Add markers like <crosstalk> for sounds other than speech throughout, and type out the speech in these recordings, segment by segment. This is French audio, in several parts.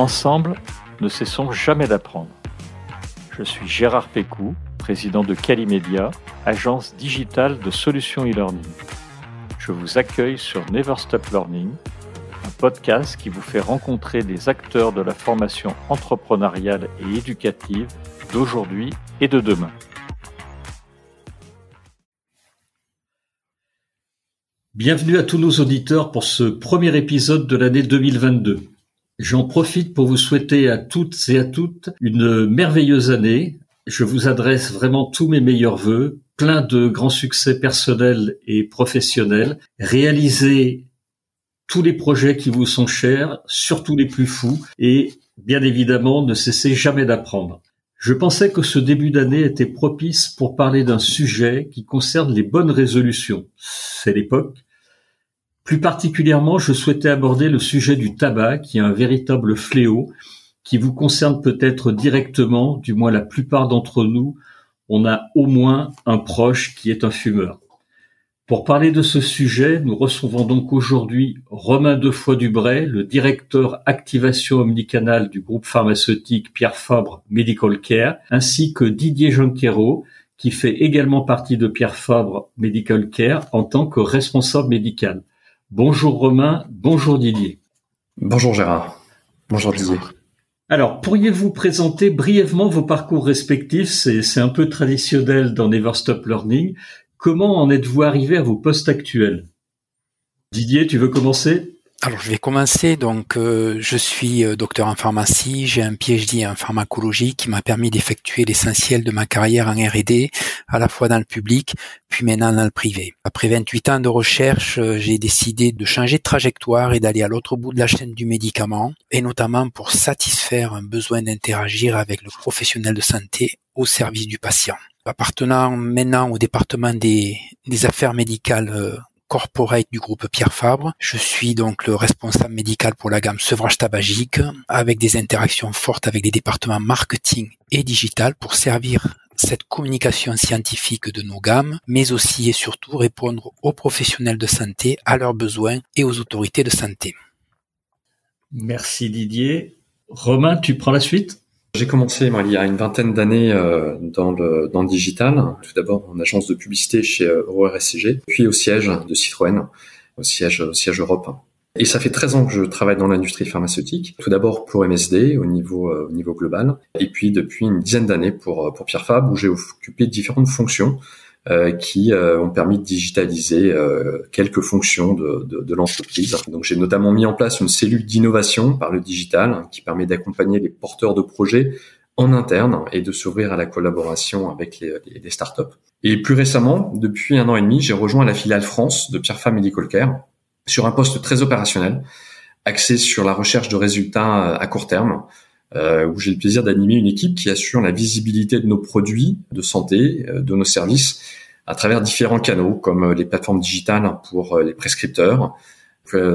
Ensemble, ne cessons jamais d'apprendre. Je suis Gérard Pécou, président de Calimedia, agence digitale de solutions e-learning. Je vous accueille sur Never Stop Learning, un podcast qui vous fait rencontrer des acteurs de la formation entrepreneuriale et éducative d'aujourd'hui et de demain. Bienvenue à tous nos auditeurs pour ce premier épisode de l'année 2022. J'en profite pour vous souhaiter à toutes et à toutes une merveilleuse année. Je vous adresse vraiment tous mes meilleurs voeux, plein de grands succès personnels et professionnels. Réalisez tous les projets qui vous sont chers, surtout les plus fous, et bien évidemment, ne cessez jamais d'apprendre. Je pensais que ce début d'année était propice pour parler d'un sujet qui concerne les bonnes résolutions. C'est l'époque. Plus particulièrement, je souhaitais aborder le sujet du tabac, qui est un véritable fléau, qui vous concerne peut-être directement, du moins la plupart d'entre nous, on a au moins un proche qui est un fumeur. Pour parler de ce sujet, nous recevons donc aujourd'hui Romain Defoy-Dubray, le directeur activation omnicanal du groupe pharmaceutique Pierre Fabre Medical Care, ainsi que Didier Jonquero, qui fait également partie de Pierre Fabre Medical Care en tant que responsable médical. Bonjour Romain, bonjour Didier. Bonjour Gérard. Bonjour Didier. Alors, pourriez-vous présenter brièvement vos parcours respectifs? C'est un peu traditionnel dans Never Stop Learning. Comment en êtes-vous arrivé à vos postes actuels? Didier, tu veux commencer? Alors je vais commencer. Donc euh, je suis euh, docteur en pharmacie, j'ai un PhD en pharmacologie qui m'a permis d'effectuer l'essentiel de ma carrière en R&D, à la fois dans le public puis maintenant dans le privé. Après 28 ans de recherche, euh, j'ai décidé de changer de trajectoire et d'aller à l'autre bout de la chaîne du médicament, et notamment pour satisfaire un besoin d'interagir avec le professionnel de santé au service du patient. Appartenant maintenant au département des, des affaires médicales corporate du groupe Pierre Fabre. Je suis donc le responsable médical pour la gamme sevrage tabagique avec des interactions fortes avec les départements marketing et digital pour servir cette communication scientifique de nos gammes, mais aussi et surtout répondre aux professionnels de santé, à leurs besoins et aux autorités de santé. Merci Didier. Romain, tu prends la suite? J'ai commencé moi, il y a une vingtaine d'années euh, dans, le, dans le digital, tout d'abord en agence de publicité chez euh, EuroRSCG, puis au siège de Citroën, au siège, au siège Europe. Et ça fait 13 ans que je travaille dans l'industrie pharmaceutique, tout d'abord pour MSD au niveau, euh, au niveau global, et puis depuis une dizaine d'années pour, pour Pierre Fabre, où j'ai occupé différentes fonctions, euh, qui euh, ont permis de digitaliser euh, quelques fonctions de, de, de l'entreprise. Donc j'ai notamment mis en place une cellule d'innovation par le digital hein, qui permet d'accompagner les porteurs de projets en interne et de s'ouvrir à la collaboration avec les, les, startups. Et plus récemment, depuis un an et demi, j'ai rejoint la filiale France de Pierre Fabre Medical Care sur un poste très opérationnel, axé sur la recherche de résultats à court terme, euh, où j'ai le plaisir d'animer une équipe qui assure la visibilité de nos produits de santé, euh, de nos services, à travers différents canaux, comme euh, les plateformes digitales pour les prescripteurs,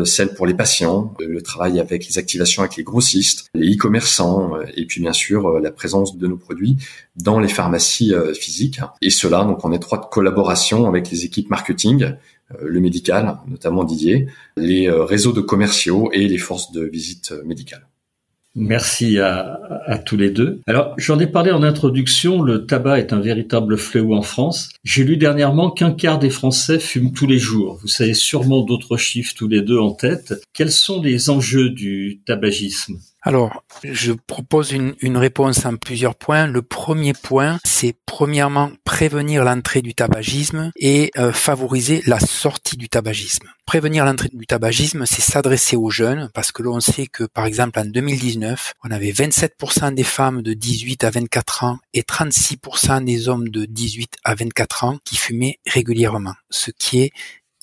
celles pour les patients, le travail avec les activations avec les grossistes, les e-commerçants, et puis bien sûr la présence de nos produits dans les pharmacies physiques. Et cela donc en étroite collaboration avec les équipes marketing, le médical, notamment Didier, les réseaux de commerciaux et les forces de visite médicale. Merci à, tous les deux. Alors, j'en ai parlé en introduction, le tabac est un véritable fléau en France. J'ai lu dernièrement qu'un quart des Français fument tous les jours. Vous savez sûrement d'autres chiffres tous les deux en tête. Quels sont les enjeux du tabagisme? Alors, je propose une, réponse en plusieurs points. Le premier point, c'est premièrement prévenir l'entrée du tabagisme et euh, favoriser la sortie du tabagisme. Prévenir l'entrée du tabagisme, c'est s'adresser aux jeunes, parce que l'on sait que, par exemple, en 2019, on avait 27% des femmes de 18 à 24 ans et 36% des hommes de 18 à 24 ans qui fumaient régulièrement, ce qui est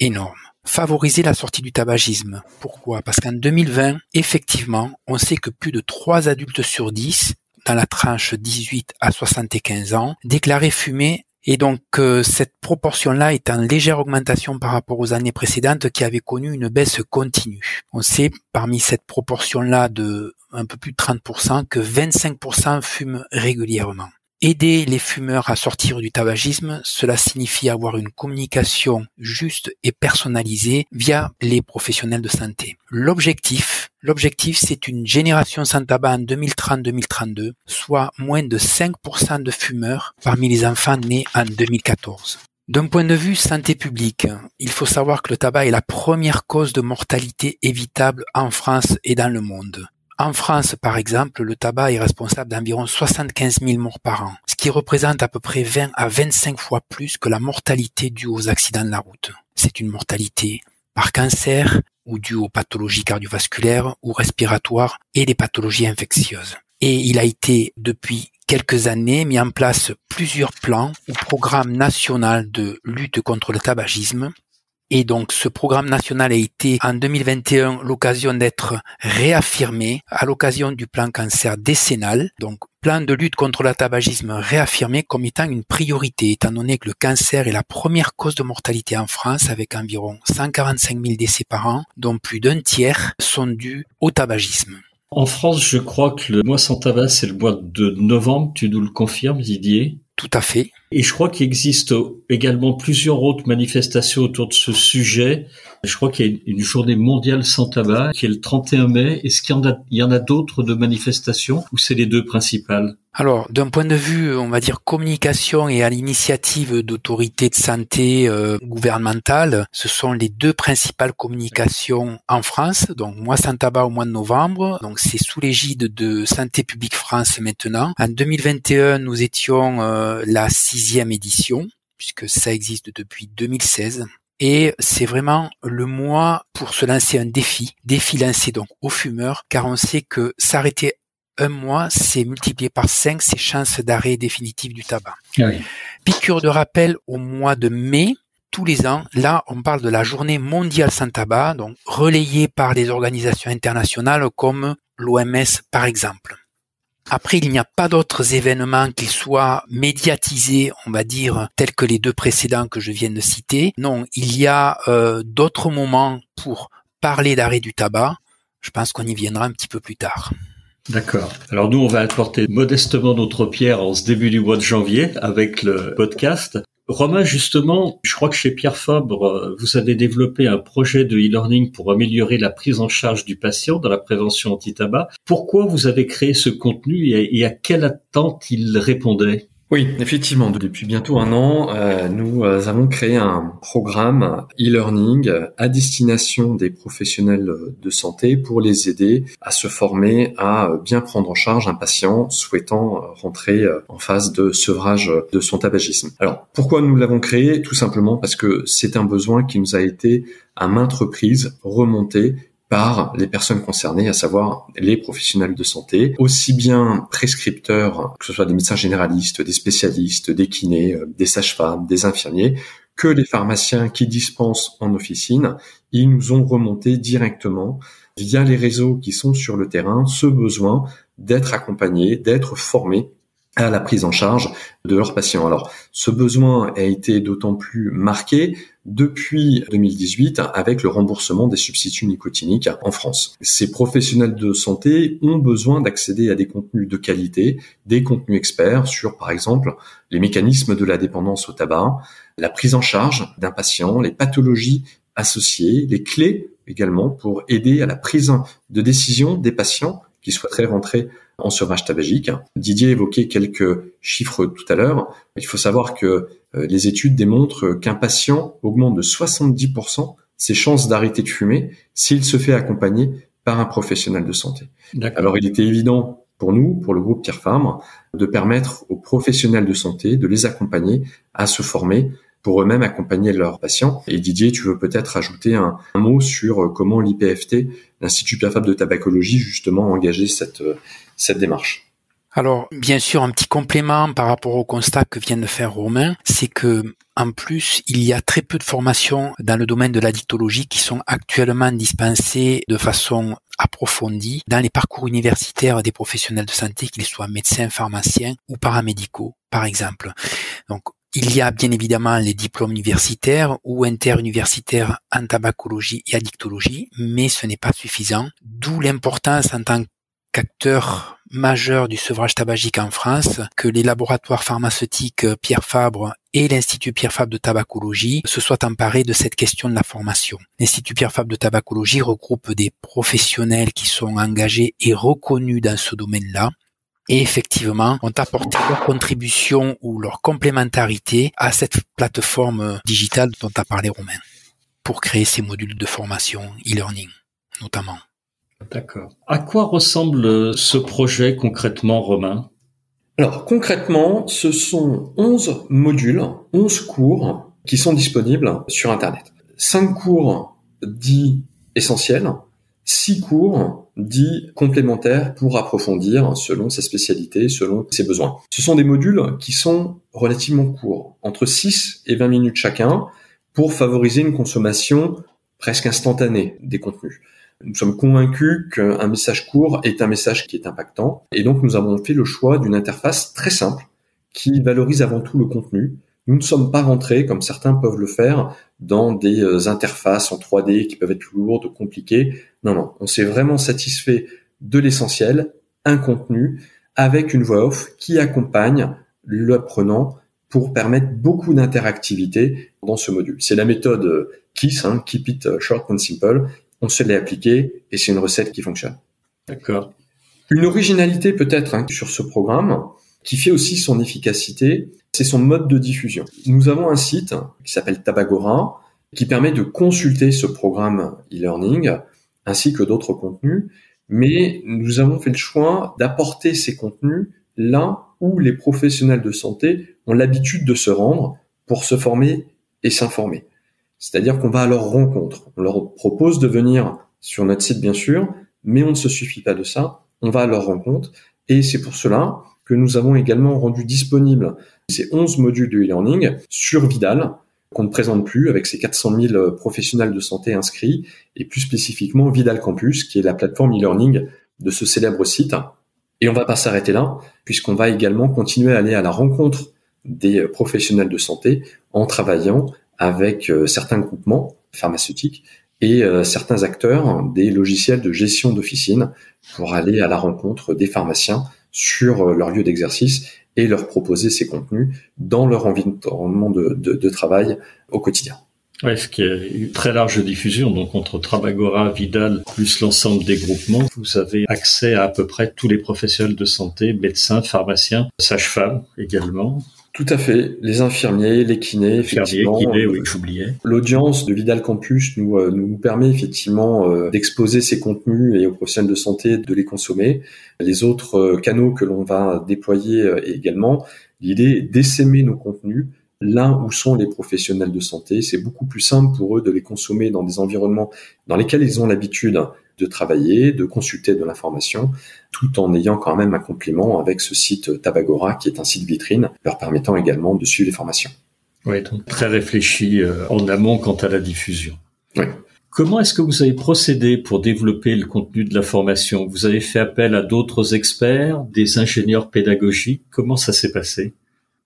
énorme favoriser la sortie du tabagisme. Pourquoi? Parce qu'en 2020, effectivement, on sait que plus de 3 adultes sur 10, dans la tranche 18 à 75 ans, déclaraient fumer et donc euh, cette proportion-là est en légère augmentation par rapport aux années précédentes qui avaient connu une baisse continue. On sait parmi cette proportion-là de un peu plus de 30% que 25% fument régulièrement. Aider les fumeurs à sortir du tabagisme, cela signifie avoir une communication juste et personnalisée via les professionnels de santé. L'objectif, l'objectif c'est une génération sans tabac en 2030-2032, soit moins de 5% de fumeurs parmi les enfants nés en 2014. D'un point de vue santé publique, il faut savoir que le tabac est la première cause de mortalité évitable en France et dans le monde. En France, par exemple, le tabac est responsable d'environ 75 000 morts par an, ce qui représente à peu près 20 à 25 fois plus que la mortalité due aux accidents de la route. C'est une mortalité par cancer ou due aux pathologies cardiovasculaires ou respiratoires et des pathologies infectieuses. Et il a été depuis quelques années mis en place plusieurs plans ou programmes nationaux de lutte contre le tabagisme et donc ce programme national a été en 2021 l'occasion d'être réaffirmé à l'occasion du plan cancer décennal. Donc plan de lutte contre le tabagisme réaffirmé comme étant une priorité étant donné que le cancer est la première cause de mortalité en France avec environ 145 000 décès par an dont plus d'un tiers sont dus au tabagisme. En France, je crois que le mois sans tabac, c'est le mois de novembre. Tu nous le confirmes, Didier? Tout à fait. Et je crois qu'il existe également plusieurs autres manifestations autour de ce sujet. Je crois qu'il y a une journée mondiale sans tabac qui est le 31 mai. Est-ce qu'il y en a, a d'autres de manifestations ou c'est les deux principales? Alors, d'un point de vue, on va dire communication et à l'initiative d'autorités de santé euh, gouvernementales, ce sont les deux principales communications en France. Donc, moi sans tabac au mois de novembre. Donc, c'est sous l'égide de Santé publique France maintenant. En 2021, nous étions euh, la sixième édition puisque ça existe depuis 2016. Et c'est vraiment le mois pour se lancer un défi, défi lancé donc aux fumeurs, car on sait que s'arrêter un mois, c'est multiplié par 5 ses chances d'arrêt définitif du tabac. Ah Piqûre de rappel au mois de mai, tous les ans. Là, on parle de la journée mondiale sans tabac, donc relayée par des organisations internationales comme l'OMS par exemple. Après, il n'y a pas d'autres événements qui soient médiatisés, on va dire, tels que les deux précédents que je viens de citer. Non, il y a euh, d'autres moments pour parler d'arrêt du tabac. Je pense qu'on y viendra un petit peu plus tard. D'accord. Alors nous, on va apporter modestement notre pierre en ce début du mois de janvier avec le podcast. Romain, justement, je crois que chez Pierre Fabre, euh, vous avez développé un projet de e-learning pour améliorer la prise en charge du patient dans la prévention anti-tabac. Pourquoi vous avez créé ce contenu et à quelle attente il répondait? Oui, effectivement, depuis bientôt un an, euh, nous euh, avons créé un programme e-learning à destination des professionnels de santé pour les aider à se former à bien prendre en charge un patient souhaitant rentrer en phase de sevrage de son tabagisme. Alors, pourquoi nous l'avons créé? Tout simplement parce que c'est un besoin qui nous a été à maintes reprises remonté par les personnes concernées, à savoir les professionnels de santé, aussi bien prescripteurs, que ce soit des médecins généralistes, des spécialistes, des kinés, euh, des sages-femmes, des infirmiers, que les pharmaciens qui dispensent en officine. Ils nous ont remonté directement via les réseaux qui sont sur le terrain ce besoin d'être accompagnés, d'être formés à la prise en charge de leurs patients. Alors, ce besoin a été d'autant plus marqué depuis 2018 avec le remboursement des substituts nicotiniques en France. Ces professionnels de santé ont besoin d'accéder à des contenus de qualité, des contenus experts sur, par exemple, les mécanismes de la dépendance au tabac, la prise en charge d'un patient, les pathologies associées, les clés également pour aider à la prise de décision des patients qui souhaiteraient rentrer en sevrage tabagique. Didier évoquait quelques chiffres tout à l'heure. Il faut savoir que euh, les études démontrent qu'un patient augmente de 70% ses chances d'arrêter de fumer s'il se fait accompagner par un professionnel de santé. Alors il était évident pour nous, pour le groupe Pierre Fabre, de permettre aux professionnels de santé de les accompagner à se former pour eux-mêmes accompagner leurs patients. Et Didier, tu veux peut-être ajouter un, mot sur euh, comment l'IPFT, l'Institut Pierre Fabre de tabacologie, justement, a engagé cette, euh, cette démarche. Alors, bien sûr, un petit complément par rapport au constat que vient de faire Romain, c'est que, en plus, il y a très peu de formations dans le domaine de la dictologie qui sont actuellement dispensées de façon approfondie dans les parcours universitaires des professionnels de santé, qu'ils soient médecins, pharmaciens ou paramédicaux, par exemple. Donc, il y a bien évidemment les diplômes universitaires ou interuniversitaires en tabacologie et addictologie, mais ce n'est pas suffisant, d'où l'importance en tant qu'acteur majeur du sevrage tabagique en France que les laboratoires pharmaceutiques Pierre Fabre et l'Institut Pierre Fabre de tabacologie se soient emparés de cette question de la formation. L'Institut Pierre Fabre de tabacologie regroupe des professionnels qui sont engagés et reconnus dans ce domaine-là et effectivement ont apporté leur contribution ou leur complémentarité à cette plateforme digitale dont a parlé Romain pour créer ces modules de formation e-learning notamment. D'accord. À quoi ressemble ce projet concrètement, Romain? Alors concrètement, ce sont 11 modules, 11 cours qui sont disponibles sur Internet. 5 cours dits essentiels, 6 cours dits complémentaires pour approfondir selon sa spécialité, selon ses besoins. Ce sont des modules qui sont relativement courts, entre 6 et 20 minutes chacun, pour favoriser une consommation presque instantanée des contenus. Nous sommes convaincus qu'un message court est un message qui est impactant. Et donc, nous avons fait le choix d'une interface très simple qui valorise avant tout le contenu. Nous ne sommes pas rentrés, comme certains peuvent le faire, dans des euh, interfaces en 3D qui peuvent être lourdes, compliquées. Non, non. On s'est vraiment satisfait de l'essentiel, un contenu avec une voix off qui accompagne l'apprenant pour permettre beaucoup d'interactivité dans ce module. C'est la méthode euh, KISS, hein, Keep It Short and Simple, on se l'est appliqué et c'est une recette qui fonctionne. D'accord. Une originalité peut-être hein, sur ce programme qui fait aussi son efficacité, c'est son mode de diffusion. Nous avons un site qui s'appelle Tabagora qui permet de consulter ce programme e-learning ainsi que d'autres contenus, mais nous avons fait le choix d'apporter ces contenus là où les professionnels de santé ont l'habitude de se rendre pour se former et s'informer. C'est-à-dire qu'on va à leur rencontre. On leur propose de venir sur notre site, bien sûr, mais on ne se suffit pas de ça. On va à leur rencontre. Et c'est pour cela que nous avons également rendu disponible ces 11 modules de e-learning sur Vidal, qu'on ne présente plus avec ces 400 000 professionnels de santé inscrits, et plus spécifiquement Vidal Campus, qui est la plateforme e-learning de ce célèbre site. Et on va pas s'arrêter là, puisqu'on va également continuer à aller à la rencontre des professionnels de santé en travaillant avec euh, certains groupements pharmaceutiques et euh, certains acteurs des logiciels de gestion d'officine pour aller à la rencontre des pharmaciens sur euh, leur lieu d'exercice et leur proposer ces contenus dans leur environnement de, travail au quotidien. Ouais, ce qui est une très large diffusion. Donc, entre Trabagora, Vidal, plus l'ensemble des groupements, vous avez accès à à peu près tous les professionnels de santé, médecins, pharmaciens, sages-femmes également, tout à fait. Les infirmiers, les kinés, effectivement. Kinés, oui, j'oubliais. L'audience de Vidal Campus nous, euh, nous permet effectivement euh, d'exposer ces contenus et aux professionnels de santé de les consommer. Les autres euh, canaux que l'on va déployer également, l'idée est d'essaimer nos contenus là où sont les professionnels de santé. C'est beaucoup plus simple pour eux de les consommer dans des environnements dans lesquels ils ont l'habitude de travailler, de consulter de l'information, tout en ayant quand même un complément avec ce site Tabagora qui est un site vitrine, leur permettant également de suivre les formations. Oui, donc très réfléchi euh, en amont quant à la diffusion. Oui. Comment est-ce que vous avez procédé pour développer le contenu de la formation Vous avez fait appel à d'autres experts, des ingénieurs pédagogiques? Comment ça s'est passé?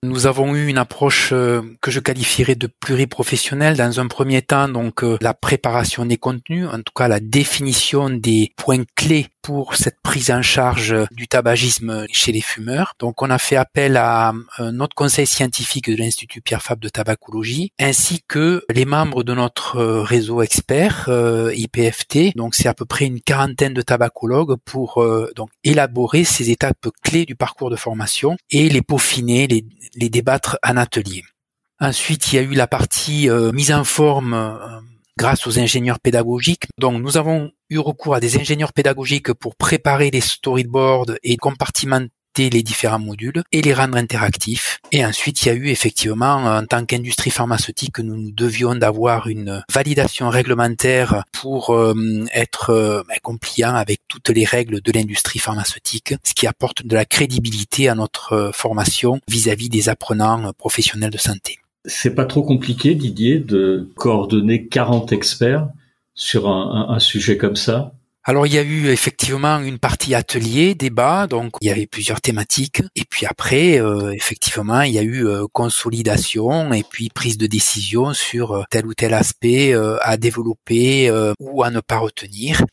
Nous avons eu une approche euh, que je qualifierais de pluriprofessionnelle. Dans un premier temps, donc euh, la préparation des contenus, en tout cas la définition des points clés pour cette prise en charge du tabagisme chez les fumeurs. Donc on a fait appel à euh, notre conseil scientifique de l'Institut Pierre Fabre de tabacologie, ainsi que les membres de notre réseau expert IPFT. Donc c'est à peu près une quarantaine de tabacologues pour donc élaborer ces étapes clés du parcours de formation et les peaufiner, les les débattre en atelier. Ensuite, il y a eu la partie euh, mise en forme euh, grâce aux ingénieurs pédagogiques. Donc, nous avons eu recours à des ingénieurs pédagogiques pour préparer les storyboards et compartimenter les différents modules et les rendre interactifs. Et ensuite, il y a eu effectivement, en tant qu'industrie pharmaceutique, nous, nous devions d'avoir une validation réglementaire pour euh, être euh, ben, compliant avec toutes les règles de l'industrie pharmaceutique, ce qui apporte de la crédibilité à notre euh, formation vis-à-vis des apprenants professionnels de santé. C'est pas trop compliqué, Didier, de coordonner 40 experts sur un sujet comme ça? Alors il y a eu effectivement une partie atelier, débat, donc il y avait plusieurs thématiques. Et puis après, euh, effectivement, il y a eu euh, consolidation et puis prise de décision sur euh, tel ou tel aspect à développer ou à ne pas retenir.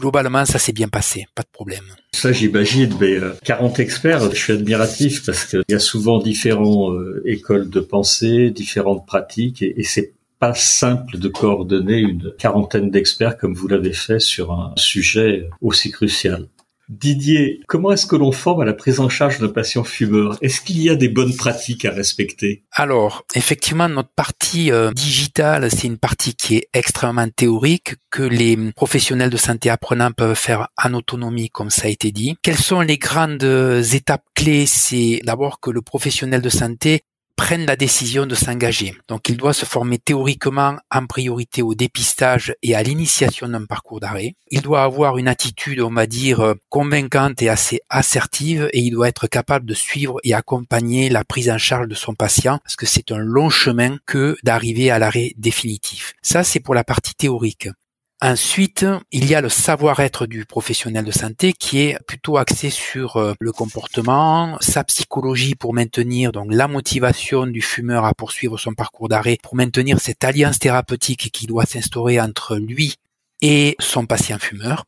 Globalement, ça s'est bien passé, pas de problème. Ça, j'imagine, mais 40 euh, experts, je suis admiratif parce qu'il y a souvent différentes euh, écoles de pensée, différentes pratiques, et, et c'est pas simple de coordonner une quarantaine d'experts comme vous l'avez fait sur un sujet aussi crucial. Didier, comment est-ce que l'on forme à la prise en charge de patients fumeurs Est-ce qu'il y a des bonnes pratiques à respecter? Alors, effectivement, notre partie euh, digitale, c'est une partie qui est extrêmement théorique, que les professionnels de santé apprenants peuvent faire en autonomie, comme ça a été dit. Quelles sont les grandes étapes clés? C'est d'abord que le professionnel de santé prennent la décision de s'engager. Donc il doit se former théoriquement en priorité au dépistage et à l'initiation d'un parcours d'arrêt. Il doit avoir une attitude, on va dire, convaincante et assez assertive et il doit être capable de suivre et accompagner la prise en charge de son patient parce que c'est un long chemin que d'arriver à l'arrêt définitif. Ça, c'est pour la partie théorique. Ensuite, il y a le savoir-être du professionnel de santé qui est plutôt axé sur euh, le comportement, sa psychologie pour maintenir donc la motivation du fumeur à poursuivre son parcours d'arrêt, pour maintenir cette alliance thérapeutique qui doit s'instaurer entre lui et son patient fumeur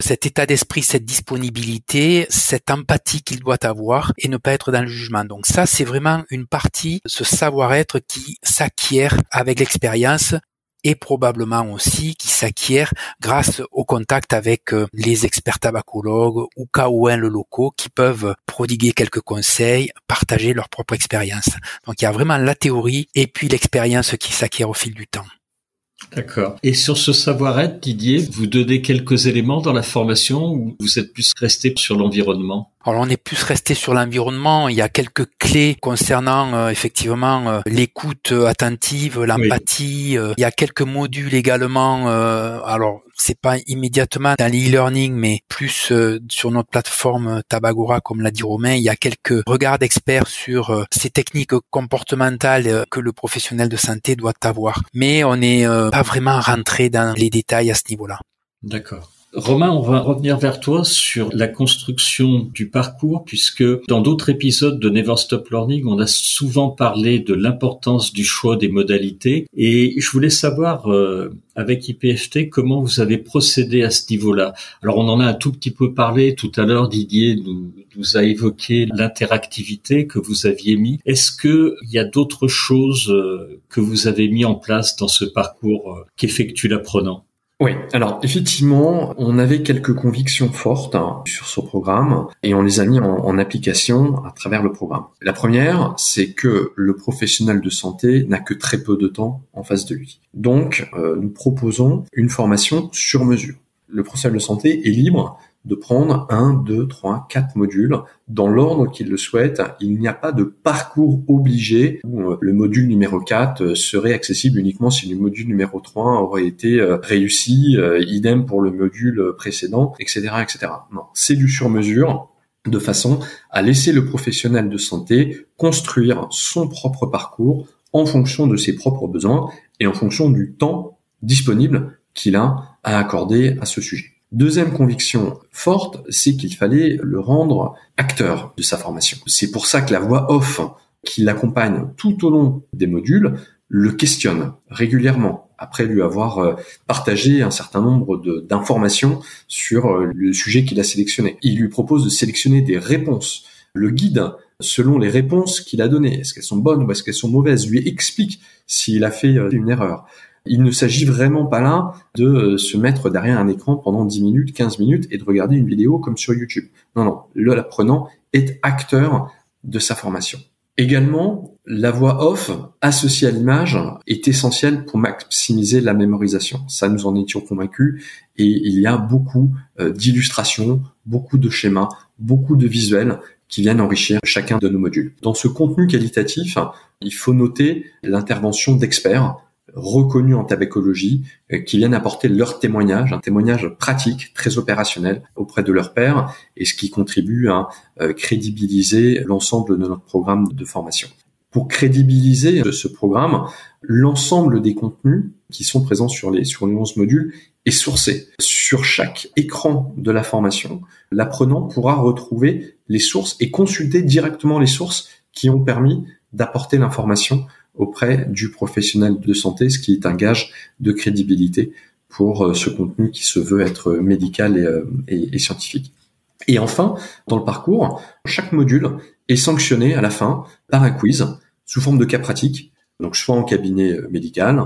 cet état d'esprit, cette disponibilité, cette empathie qu'il doit avoir et ne pas être dans le jugement. Donc ça, c'est vraiment une partie, ce savoir-être qui s'acquiert avec l'expérience et probablement aussi qui s'acquiert grâce au contact avec euh, les experts tabacologues ou KON le locaux qui peuvent prodiguer quelques conseils, partager leur propre expérience. Donc il y a vraiment la théorie et puis l'expérience qui s'acquiert au fil du temps. D'accord. Et sur ce savoir-être, Didier, vous donnez quelques éléments dans la formation ou vous êtes plus resté sur l'environnement? Alors on est plus resté sur l'environnement. Il y a quelques clés concernant euh, effectivement euh, l'écoute attentive, l'empathie. Euh, il y a quelques modules également. alors c'est pas immédiatement dans l'e-learning, mais plus sur notre plateforme Tabagora, comme l'a dit Romain. Il y a quelques regards d'experts sur ces techniques comportementales que le professionnel de santé doit avoir. Mais on n'est pas vraiment rentré dans les détails à ce niveau-là. D'accord. Romain, on va revenir vers toi sur la construction du parcours, puisque dans d'autres épisodes de Never Stop Learning, on a souvent parlé de l'importance du choix des modalités. Et je voulais savoir, euh, avec IPFT, comment vous avez procédé à ce niveau-là. Alors, on en a un tout petit peu parlé tout à l'heure. Didier nous, nous a évoqué l'interactivité que vous aviez mis. Est-ce que il y a d'autres choses euh, que vous avez mis en place dans ce parcours euh, qu'effectue l'apprenant? Oui, alors effectivement, on avait quelques convictions fortes hein, sur ce programme et on les a mis en, application à travers le programme. La première, c'est que le professionnel de santé n'a que très peu de temps en face de lui. Donc, euh, nous proposons une formation sur mesure. Le professionnel de santé est libre de prendre un, deux, trois, quatre modules dans l'ordre qu'il le souhaite. Il n'y a pas de parcours obligé où euh, le module numéro 4 euh, serait accessible uniquement si le module numéro 3 aurait été euh, réussi, idem pour le module précédent, etc., etc. Non, c'est du sur-mesure de façon à laisser le professionnel de santé construire son propre parcours en fonction de ses propres besoins et en fonction du temps disponible qu'il a à accorder à ce sujet. Deuxième conviction forte, c'est qu'il fallait le rendre acteur de sa formation. C'est pour ça que la voix off qui l'accompagne tout au long des modules le questionne régulièrement après lui avoir euh, partagé un certain nombre d'informations sur euh, le sujet qu'il a sélectionné. Il lui propose de sélectionner des réponses. Le guide, selon les réponses qu'il a données, est-ce qu'elles sont bonnes ou est-ce qu'elles sont mauvaises, lui explique s'il a fait euh, une erreur. Il ne s'agit vraiment pas là de euh, se mettre derrière un écran pendant 10 minutes, 15 minutes et de regarder une vidéo comme sur YouTube. Non, non, l'apprenant est acteur de sa formation. Également, la voix off associée à l'image est essentielle pour maximiser la mémorisation. Ça, nous en étions convaincus et il y a beaucoup euh, d'illustrations, beaucoup de schémas, beaucoup de visuels qui viennent enrichir chacun de nos modules. Dans ce contenu qualitatif, il faut noter l'intervention d'experts reconnus en tabacologie euh, qui viennent apporter leur témoignage, un témoignage pratique, très opérationnel auprès de leurs pairs et ce qui contribue à euh, crédibiliser l'ensemble de notre programme de formation. Pour crédibiliser ce programme, l'ensemble des contenus qui sont présents sur les, sur les 11 modules est sourcé. Sur chaque écran de la formation, l'apprenant pourra retrouver les sources et consulter directement les sources qui ont permis d'apporter l'information auprès du professionnel de santé, ce qui est un gage de crédibilité pour ce contenu qui se veut être médical et, et scientifique. Et enfin, dans le parcours, chaque module est sanctionné à la fin par un quiz sous forme de cas pratique, donc soit en cabinet médical,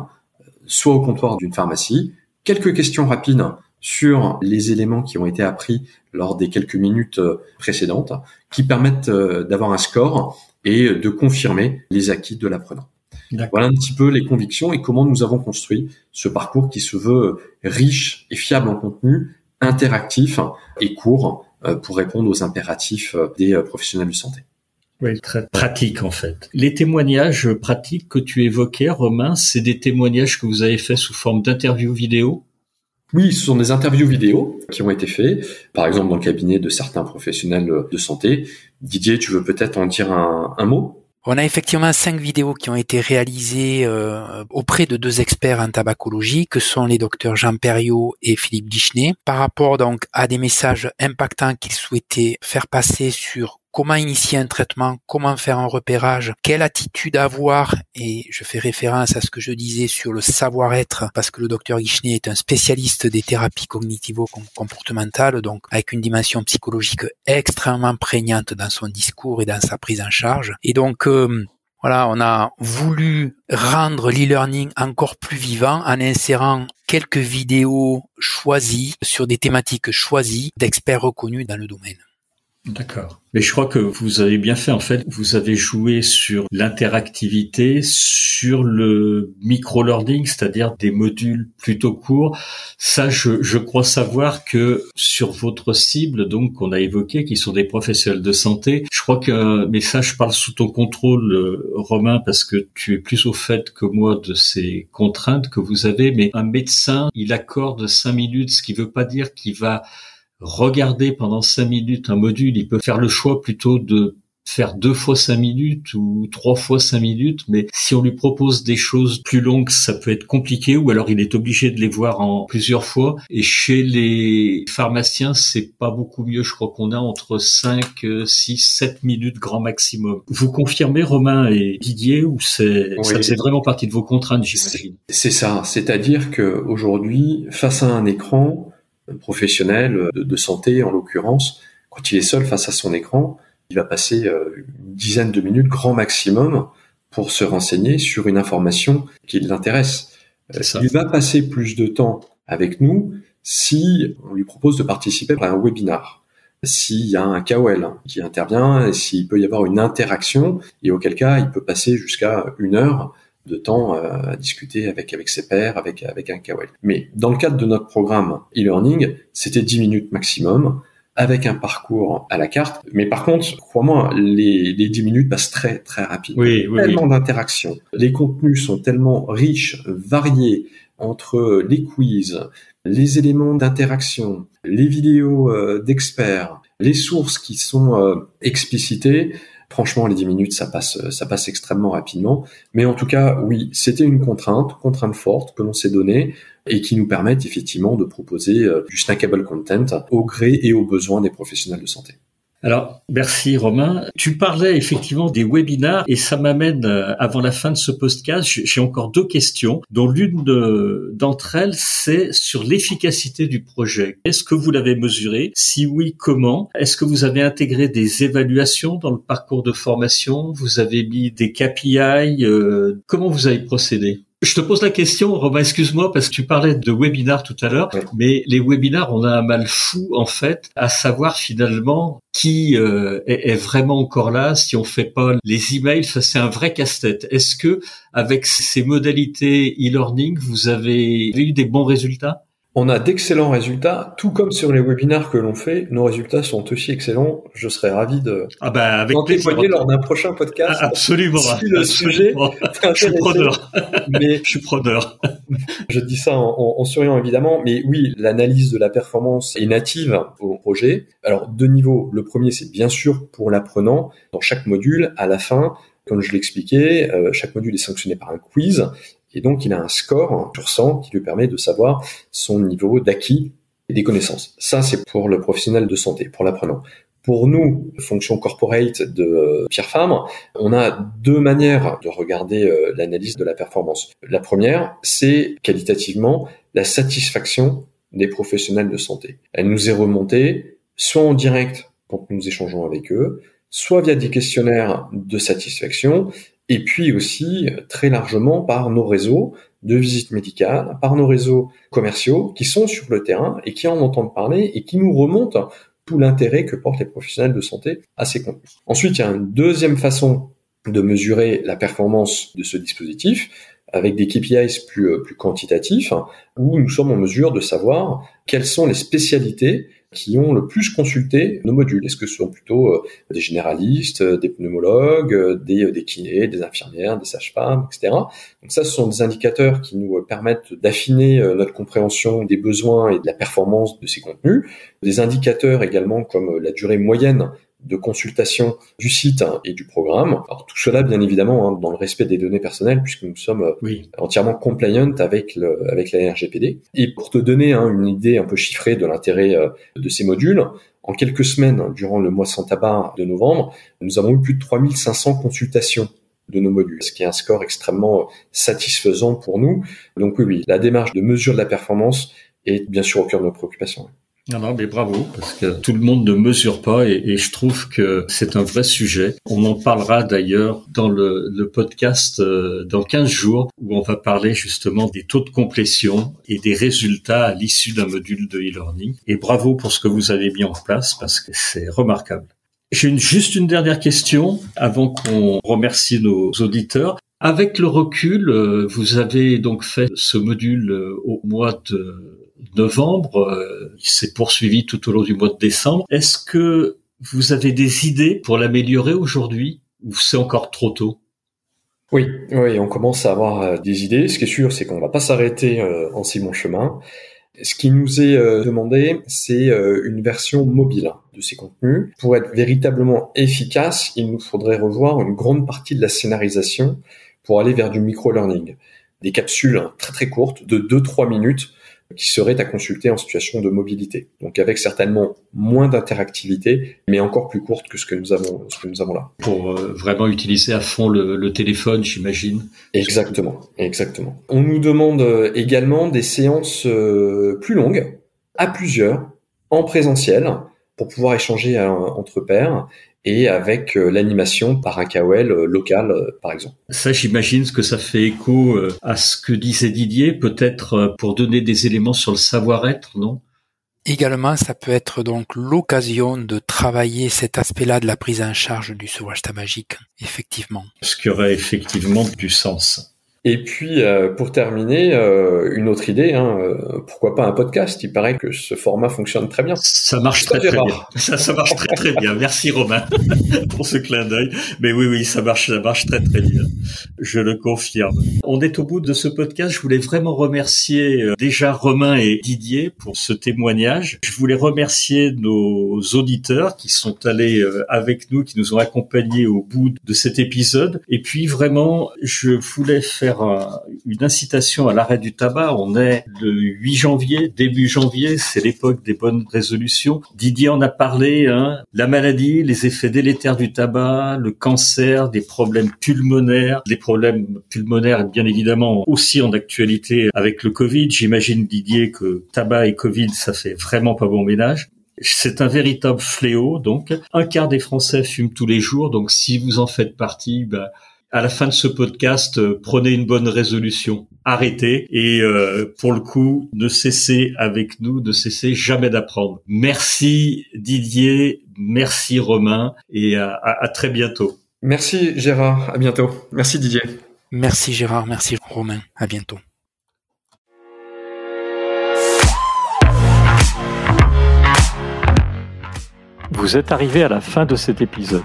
soit au comptoir d'une pharmacie, quelques questions rapides sur les éléments qui ont été appris lors des quelques minutes euh, précédentes, qui permettent euh, d'avoir un score et de confirmer les acquis de l'apprenant. Voilà un petit peu les convictions et comment nous avons construit ce parcours qui se veut riche et fiable en contenu, interactif et court euh, pour répondre aux impératifs des professionnels de santé. Oui, très pratique en fait. Les témoignages pratiques que tu évoquais, Romain, c'est des témoignages que vous avez faits sous forme d'interviews vidéo? Oui, ce sont des interviews vidéo qui ont été faits, par exemple dans le cabinet de certains professionnels de santé. Didier, tu veux peut-être en dire un, mot? On a effectivement cinq vidéos qui ont été réalisées euh, auprès de deux experts en tabacologie, que sont les docteurs Jean Perriot et Philippe Dichenet, par rapport donc à des messages impactants qu'ils souhaitaient faire passer sur comment initier un traitement, comment faire un repérage, quelle attitude avoir, et je fais référence à ce que je disais sur le savoir-être, parce que le docteur Guichenet est un spécialiste des thérapies cognitivo-comportementales, donc avec une dimension psychologique extrêmement prégnante dans son discours et dans sa prise en charge. Et donc, euh, voilà, on a voulu rendre l'e-learning encore plus vivant en insérant quelques vidéos choisies sur des thématiques choisies d'experts reconnus dans le domaine. D'accord. Mais je crois que vous avez bien fait. En fait, vous avez joué sur l'interactivité, sur le micro-learning, c'est-à-dire des modules plutôt courts. Ça, je, je, crois savoir que sur votre cible, donc qu'on a évoqué, qui sont des professionnels de santé, je crois que, mais ça, je parle sous ton contrôle, Romain, parce que tu es plus au fait que moi de ces contraintes que vous avez. Mais un médecin, il accorde cinq minutes, ce qui veut pas dire qu'il va regarder pendant cinq minutes un module, il peut faire le choix plutôt de faire deux fois cinq minutes ou trois fois cinq minutes, mais si on lui propose des choses plus longues, ça peut être compliqué, ou alors il est obligé de les voir en plusieurs fois. Et chez les pharmaciens, c'est pas beaucoup mieux. Je crois qu'on a entre 5, 6, 7 minutes grand maximum. Vous confirmez, Romain et Didier, ou c'est, ça faisait vraiment partie de vos contraintes, j'imagine? C'est ça. C'est-à-dire que aujourd'hui, face à un écran, professionnel de, santé en l'occurrence, quand il est seul face à son écran, il va passer euh, une dizaine de minutes grand maximum pour se renseigner sur une information qui l'intéresse. Euh, il va passer plus de temps avec nous si on lui propose de participer à un webinar, s'il y a un KOL qui intervient, s'il peut y avoir une interaction, et auquel cas il peut passer jusqu'à une heure de temps euh, à discuter avec avec ses pairs, avec avec un KOL. Mais dans le cadre de notre programme e-learning, c'était 10 minutes maximum avec un parcours à la carte. Mais par contre, crois-moi, les, les 10 minutes passent très très rapidement. Oui, oui, tellement d'interactions. Les contenus sont tellement riches, variés entre les quiz, les éléments d'interaction, les vidéos euh, d'experts, les sources qui sont euh, explicitées Franchement, les 10 minutes, ça passe, ça passe extrêmement rapidement. Mais en tout cas, oui, c'était une contrainte, contrainte forte que l'on s'est donnée et qui nous permettent effectivement de proposer euh, du snackable content au gré et aux besoins des professionnels de santé. Alors, merci Romain. Tu parlais effectivement des webinars et ça m'amène euh, avant la fin de ce podcast. J'ai encore deux questions, dont l'une d'entre elles, c'est sur l'efficacité du projet. Est-ce que vous l'avez mesuré? Si oui, comment? Est-ce que vous avez intégré des évaluations dans le parcours de formation? Vous avez mis des KPI euh, Comment vous avez procédé? Je te pose la question, Romain, excuse-moi, parce que tu parlais de webinars tout à l'heure, mais les webinars, on a un mal fou, en fait, à savoir finalement qui euh, est, vraiment encore là, si on fait pas les emails, ça c'est un vrai casse-tête. Est-ce que, avec ces modalités e-learning, vous avez eu des bons résultats? On a d'excellents résultats, tout comme sur les webinaires que l'on fait, nos résultats sont aussi excellents. Je serais ravi de ah bah avec témoigner lors d'un prochain podcast. Ah, absolument. Si le sujet je suis preneur. mais je suis preneur. je dis ça en, en, souriant évidemment, mais oui, l'analyse de la performance est native au projet. Alors deux niveaux. Le premier, c'est bien sûr pour l'apprenant. Dans chaque module, à la fin, comme je l'expliquais, euh, chaque module est sanctionné par un quiz et donc, il a un score sur 100 qui lui permet de savoir son niveau d'acquis et des connaissances. Ça, c'est pour le professionnel de santé, pour l'apprenant. Pour nous, fonction corporate de Pierre Fabre, on a deux manières de regarder l'analyse de la performance. La première, c'est qualitativement la satisfaction des professionnels de santé. Elle nous est remontée soit en direct quand nous échangeons avec eux, soit via des questionnaires de satisfaction, et puis aussi très largement par nos réseaux de visites médicales, par nos réseaux commerciaux qui sont sur le terrain et qui en entendent parler et qui nous remontent tout l'intérêt que portent les professionnels de santé à ces contenus. Ensuite, il y a une deuxième façon de mesurer la performance de ce dispositif, avec des KPIs plus, euh, plus quantitatifs, où nous sommes en mesure de savoir quelles sont les spécialités qui ont le plus consulté nos modules. Est-ce que ce sont plutôt euh, des généralistes, euh, des pneumologues, des, des kinés, des infirmières, des sages-femmes, etc. Donc ça, ce sont des indicateurs qui nous permettent d'affiner notre compréhension des besoins et de la performance de ces contenus. Des indicateurs également comme la durée moyenne de consultation du site hein, et du programme. Alors tout cela, bien évidemment, hein, dans le respect des données personnelles, puisque nous sommes euh, entièrement compliant avec le, avec la RGPD. Et pour te donner hein, une idée un peu chiffrée de l'intérêt euh, de ces modules, en quelques semaines, durant le mois sans tabac de novembre, nous avons eu plus de 3500 consultations de nos modules, ce qui est un score extrêmement euh, satisfaisant pour nous. Donc oui, oui, la démarche de mesure de la performance est bien sûr au cœur de nos préoccupations. Non, non, mais bravo, parce que tout le monde ne mesure pas et, je trouve que c'est un vrai sujet. On en parlera d'ailleurs dans le, podcast euh, dans 15 jours où on va parler justement des taux de complétion et des résultats à l'issue d'un module de e-learning. Et bravo pour ce que vous avez mis en place parce que c'est remarquable. J'ai juste une dernière question avant qu'on remercie nos auditeurs. Avec le recul, euh, vous avez donc fait ce module euh, au mois de novembre, euh, il s'est poursuivi tout au long du mois de décembre. Est-ce que vous avez des idées pour l'améliorer aujourd'hui ou c'est encore trop tôt? Oui, oui, on commence à avoir euh, des idées. Ce qui est sûr, c'est qu'on va pas s'arrêter euh, en si bon chemin. Ce qui nous est demandé, c'est une version mobile de ces contenus. Pour être véritablement efficace, il nous faudrait revoir une grande partie de la scénarisation pour aller vers du micro-learning. Des capsules très très courtes de 2-3 minutes qui serait à consulter en situation de mobilité. Donc avec certainement moins d'interactivité, mais encore plus courte que ce que nous avons, ce que nous avons là. Pour euh, vraiment utiliser à fond le, téléphone, j'imagine. Exactement, exactement. On nous demande euh, également des séances euh, plus longues, à plusieurs, en présentiel, pour pouvoir échanger entre pairs et avec euh, l'animation par un KOL euh, local, euh, par exemple. Ça, j'imagine que ça fait écho à ce que disait Didier, peut-être pour donner des éléments sur le savoir-être, non? Également, ça peut être donc l'occasion de travailler cet aspect-là de la prise en charge du sauvage tabagique, effectivement. Ce qui aurait effectivement du sens. Et puis, euh, pour terminer, euh, une autre idée, hein, euh, pourquoi pas un podcast? Il paraît que ce format fonctionne très bien. Ça marche très très bien. Ça, ça marche très très bien. Merci Romain <laughs> pour ce clin d'œil. Mais oui, oui, ça marche, ça marche très très bien. Je le confirme. On est au bout de ce podcast. Je voulais vraiment remercier déjà Romain et Didier pour ce témoignage. Je voulais remercier nos auditeurs qui sont allés avec nous, qui nous ont accompagnés au bout de cet épisode. Et puis vraiment, je voulais faire une incitation à l'arrêt du tabac. On est le 8 janvier, début janvier, c'est l'époque des bonnes résolutions. Didier en a parlé, hein, la maladie, les effets délétères du tabac, le cancer, des problèmes pulmonaires, les problèmes pulmonaires bien évidemment aussi en actualité avec le Covid. J'imagine Didier que tabac et Covid, ça fait vraiment pas bon ménage. C'est un véritable fléau, donc un quart des Français fument tous les jours, donc si vous en faites partie, bah, à la fin de ce podcast, euh, prenez une bonne résolution. Arrêtez et euh, pour le coup, ne cessez avec nous, ne cessez jamais d'apprendre. Merci Didier, merci Romain et à, à très bientôt. Merci Gérard, à bientôt. Merci Didier. Merci Gérard, merci Romain, à bientôt. Vous êtes arrivé à la fin de cet épisode.